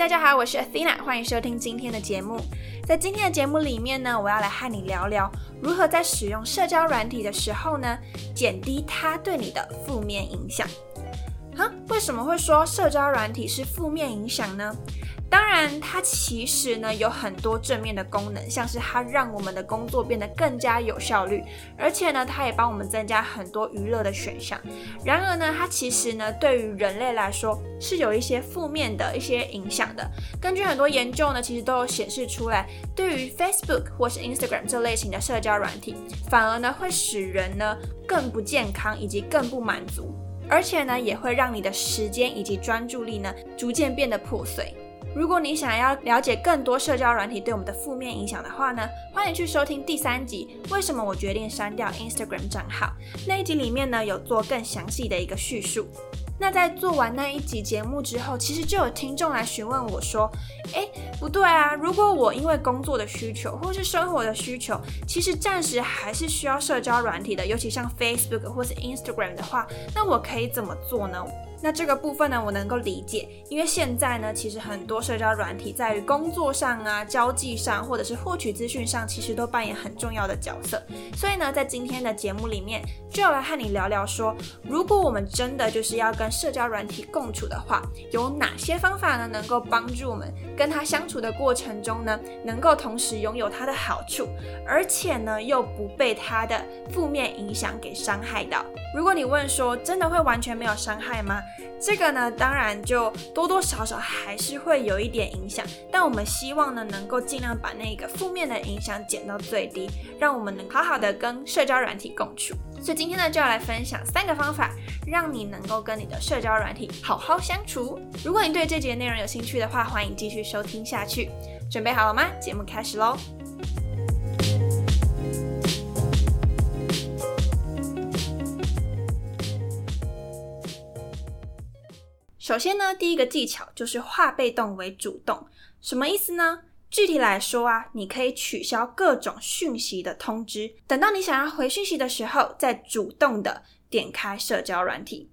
大家好，我是 Athena，欢迎收听今天的节目。在今天的节目里面呢，我要来和你聊聊如何在使用社交软体的时候呢，减低它对你的负面影响。哈，为什么会说社交软体是负面影响呢？当然，它其实呢有很多正面的功能，像是它让我们的工作变得更加有效率，而且呢，它也帮我们增加很多娱乐的选项。然而呢，它其实呢对于人类来说是有一些负面的一些影响的。根据很多研究呢，其实都有显示出来，对于 Facebook 或是 Instagram 这类型的社交软体，反而呢会使人呢更不健康以及更不满足，而且呢也会让你的时间以及专注力呢逐渐变得破碎。如果你想要了解更多社交软体对我们的负面影响的话呢，欢迎去收听第三集。为什么我决定删掉 Instagram 账号？那一集里面呢有做更详细的一个叙述。那在做完那一集节目之后，其实就有听众来询问我说：“诶，不对啊，如果我因为工作的需求或是生活的需求，其实暂时还是需要社交软体的，尤其像 Facebook 或是 Instagram 的话，那我可以怎么做呢？”那这个部分呢，我能够理解，因为现在呢，其实很多社交软体在于工作上啊、交际上，或者是获取资讯上，其实都扮演很重要的角色。所以呢，在今天的节目里面，就要来和你聊聊说，如果我们真的就是要跟社交软体共处的话，有哪些方法呢，能够帮助我们跟他相处的过程中呢，能够同时拥有它的好处，而且呢，又不被它的负面影响给伤害到。如果你问说，真的会完全没有伤害吗？这个呢，当然就多多少少还是会有一点影响，但我们希望呢，能够尽量把那个负面的影响减到最低，让我们能好好的跟社交软体共处。所以今天呢，就要来分享三个方法，让你能够跟你的社交软体好好相处。如果你对这节内容有兴趣的话，欢迎继续收听下去。准备好了吗？节目开始喽！首先呢，第一个技巧就是化被动为主动，什么意思呢？具体来说啊，你可以取消各种讯息的通知，等到你想要回讯息的时候，再主动的点开社交软体。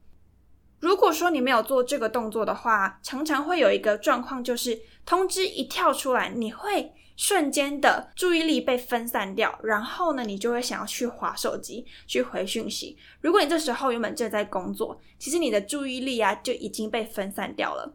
如果说你没有做这个动作的话，常常会有一个状况，就是通知一跳出来，你会。瞬间的注意力被分散掉，然后呢，你就会想要去划手机、去回讯息。如果你这时候原本正在工作，其实你的注意力啊就已经被分散掉了。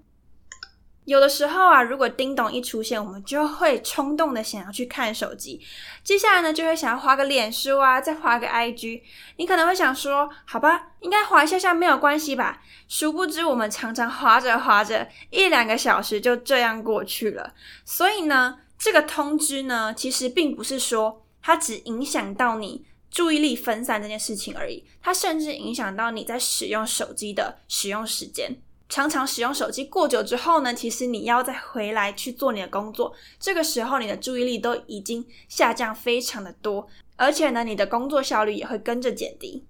有的时候啊，如果叮咚一出现，我们就会冲动的想要去看手机。接下来呢，就会想要划个脸书啊，再划个 IG。你可能会想说，好吧，应该划一下下没有关系吧？殊不知，我们常常划着划着，一两个小时就这样过去了。所以呢。这个通知呢，其实并不是说它只影响到你注意力分散这件事情而已，它甚至影响到你在使用手机的使用时间。常常使用手机过久之后呢，其实你要再回来去做你的工作，这个时候你的注意力都已经下降非常的多，而且呢，你的工作效率也会跟着减低。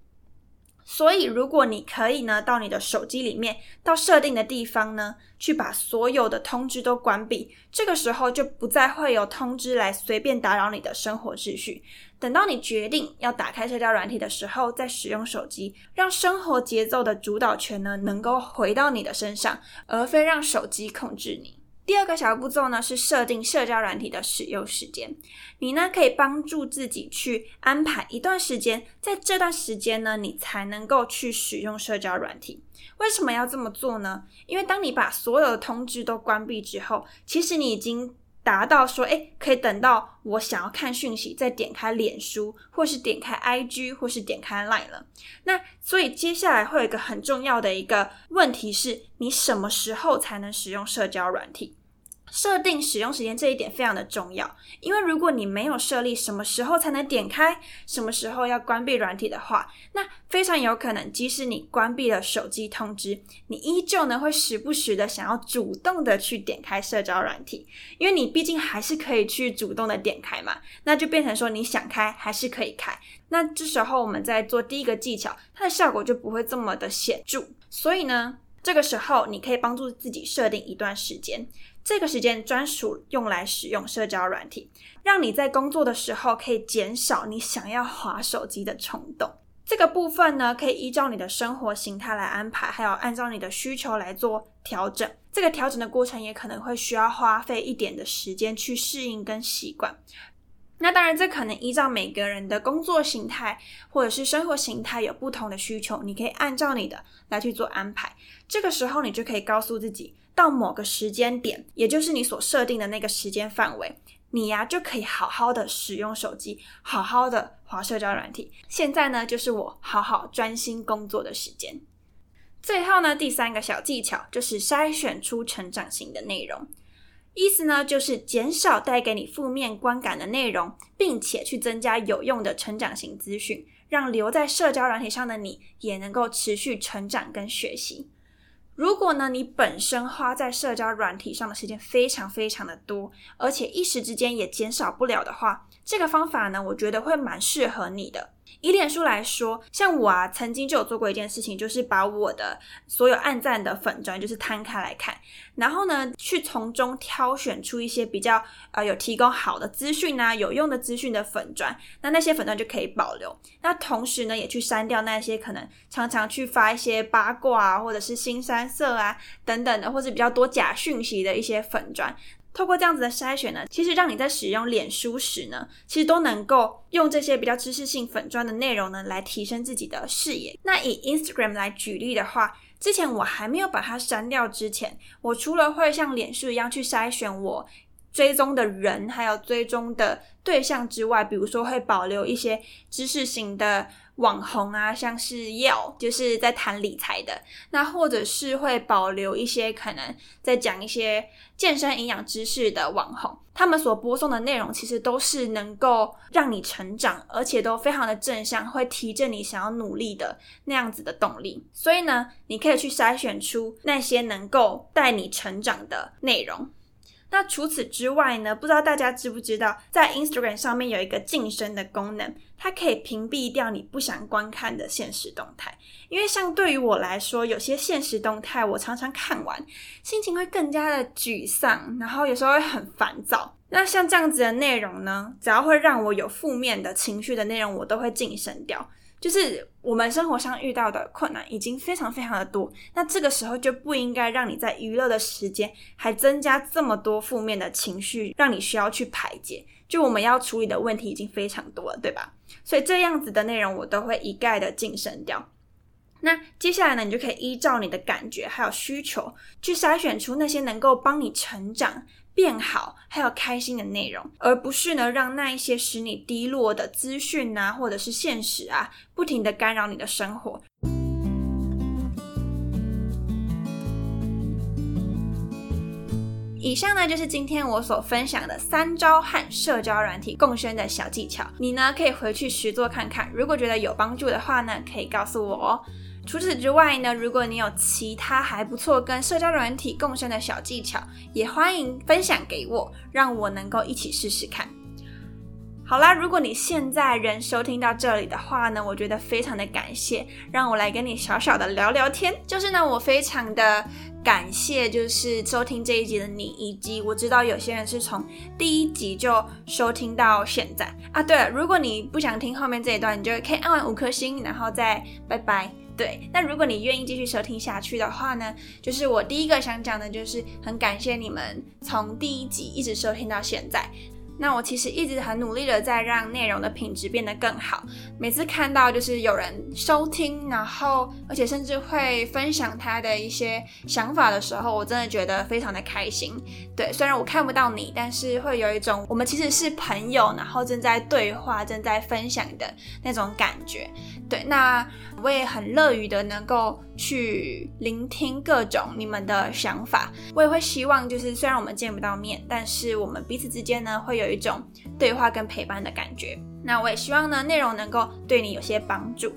所以，如果你可以呢，到你的手机里面，到设定的地方呢，去把所有的通知都关闭，这个时候就不再会有通知来随便打扰你的生活秩序。等到你决定要打开社交软体的时候，再使用手机，让生活节奏的主导权呢，能够回到你的身上，而非让手机控制你。第二个小步骤呢，是设定社交软体的使用时间。你呢可以帮助自己去安排一段时间，在这段时间呢，你才能够去使用社交软体。为什么要这么做呢？因为当你把所有的通知都关闭之后，其实你已经达到说，哎，可以等到我想要看讯息，再点开脸书，或是点开 IG，或是点开 Line 了。那所以接下来会有一个很重要的一个问题是，你什么时候才能使用社交软体？设定使用时间这一点非常的重要，因为如果你没有设立什么时候才能点开，什么时候要关闭软体的话，那非常有可能，即使你关闭了手机通知，你依旧呢会时不时的想要主动的去点开社交软体，因为你毕竟还是可以去主动的点开嘛，那就变成说你想开还是可以开，那这时候我们在做第一个技巧，它的效果就不会这么的显著，所以呢，这个时候你可以帮助自己设定一段时间。这个时间专属用来使用社交软体，让你在工作的时候可以减少你想要划手机的冲动。这个部分呢，可以依照你的生活形态来安排，还有按照你的需求来做调整。这个调整的过程也可能会需要花费一点的时间去适应跟习惯。那当然，这可能依照每个人的工作形态或者是生活形态有不同的需求，你可以按照你的来去做安排。这个时候，你就可以告诉自己，到某个时间点，也就是你所设定的那个时间范围，你呀就可以好好的使用手机，好好的划社交软体。现在呢，就是我好好专心工作的时间。最后呢，第三个小技巧就是筛选出成长型的内容。意思呢，就是减少带给你负面观感的内容，并且去增加有用的成长型资讯，让留在社交软体上的你也能够持续成长跟学习。如果呢，你本身花在社交软体上的时间非常非常的多，而且一时之间也减少不了的话，这个方法呢，我觉得会蛮适合你的。以脸书来说，像我啊，曾经就有做过一件事情，就是把我的所有暗赞的粉砖就是摊开来看，然后呢，去从中挑选出一些比较呃有提供好的资讯啊、有用的资讯的粉砖，那那些粉砖就可以保留。那同时呢，也去删掉那些可能常常去发一些八卦啊，或者是新三色啊等等的，或者比较多假讯息的一些粉砖。透过这样子的筛选呢，其实让你在使用脸书时呢，其实都能够用这些比较知识性粉砖的内容呢，来提升自己的视野。那以 Instagram 来举例的话，之前我还没有把它删掉之前，我除了会像脸书一样去筛选我追踪的人，还有追踪的对象之外，比如说会保留一些知识型的。网红啊，像是要就是在谈理财的，那或者是会保留一些可能在讲一些健身营养知识的网红，他们所播送的内容其实都是能够让你成长，而且都非常的正向，会提振你想要努力的那样子的动力。所以呢，你可以去筛选出那些能够带你成长的内容。那除此之外呢？不知道大家知不知道，在 Instagram 上面有一个晋升的功能，它可以屏蔽掉你不想观看的现实动态。因为像对于我来说，有些现实动态我常常看完，心情会更加的沮丧，然后有时候会很烦躁。那像这样子的内容呢，只要会让我有负面的情绪的内容，我都会晋升掉。就是我们生活上遇到的困难已经非常非常的多，那这个时候就不应该让你在娱乐的时间还增加这么多负面的情绪，让你需要去排解。就我们要处理的问题已经非常多了，对吧？所以这样子的内容我都会一概的晋升掉。那接下来呢，你就可以依照你的感觉还有需求，去筛选出那些能够帮你成长。变好，还有开心的内容，而不是呢让那一些使你低落的资讯啊，或者是现实啊，不停的干扰你的生活。以上呢就是今天我所分享的三招和社交软体共生的小技巧，你呢可以回去实做看看，如果觉得有帮助的话呢，可以告诉我哦。除此之外呢，如果你有其他还不错跟社交软体共生的小技巧，也欢迎分享给我，让我能够一起试试看。好啦，如果你现在仍收听到这里的话呢，我觉得非常的感谢，让我来跟你小小的聊聊天。就是呢，我非常的感谢，就是收听这一集的你，以及我知道有些人是从第一集就收听到现在啊。对了，如果你不想听后面这一段，你就可以按完五颗星，然后再拜拜。对，那如果你愿意继续收听下去的话呢，就是我第一个想讲的，就是很感谢你们从第一集一直收听到现在。那我其实一直很努力的在让内容的品质变得更好。每次看到就是有人收听，然后而且甚至会分享他的一些想法的时候，我真的觉得非常的开心。对，虽然我看不到你，但是会有一种我们其实是朋友，然后正在对话、正在分享的那种感觉。对，那我也很乐于的能够去聆听各种你们的想法。我也会希望，就是虽然我们见不到面，但是我们彼此之间呢，会有一种对话跟陪伴的感觉。那我也希望呢，内容能够对你有些帮助。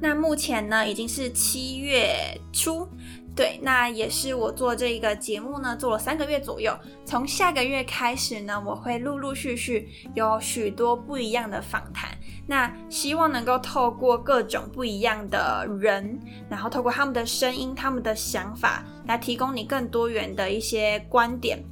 那目前呢，已经是七月初。对，那也是我做这个节目呢，做了三个月左右。从下个月开始呢，我会陆陆续续有许多不一样的访谈。那希望能够透过各种不一样的人，然后透过他们的声音、他们的想法，来提供你更多元的一些观点。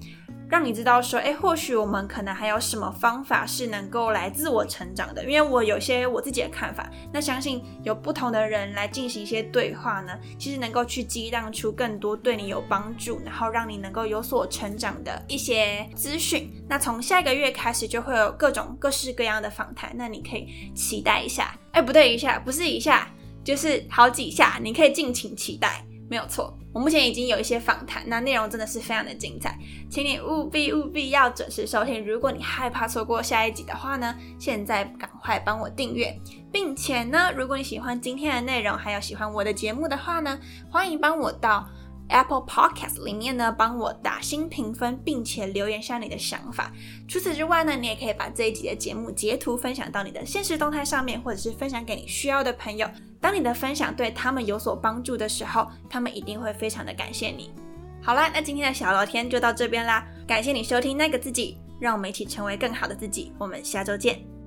让你知道说，哎，或许我们可能还有什么方法是能够来自我成长的。因为我有些我自己的看法，那相信有不同的人来进行一些对话呢，其实能够去激荡出更多对你有帮助，然后让你能够有所成长的一些资讯。那从下一个月开始就会有各种各式各样的访谈，那你可以期待一下。哎，不对，一下不是一下，就是好几下，你可以尽情期待。没有错，我目前已经有一些访谈，那内容真的是非常的精彩，请你务必务必要准时收听。如果你害怕错过下一集的话呢，现在赶快帮我订阅，并且呢，如果你喜欢今天的内容，还有喜欢我的节目的话呢，欢迎帮我到 Apple Podcast 里面呢帮我打新评分，并且留言下你的想法。除此之外呢，你也可以把这一集的节目截图分享到你的现实动态上面，或者是分享给你需要的朋友。当你的分享对他们有所帮助的时候，他们一定会非常的感谢你。好啦，那今天的小聊天就到这边啦，感谢你收听那个自己，让我们一起成为更好的自己。我们下周见。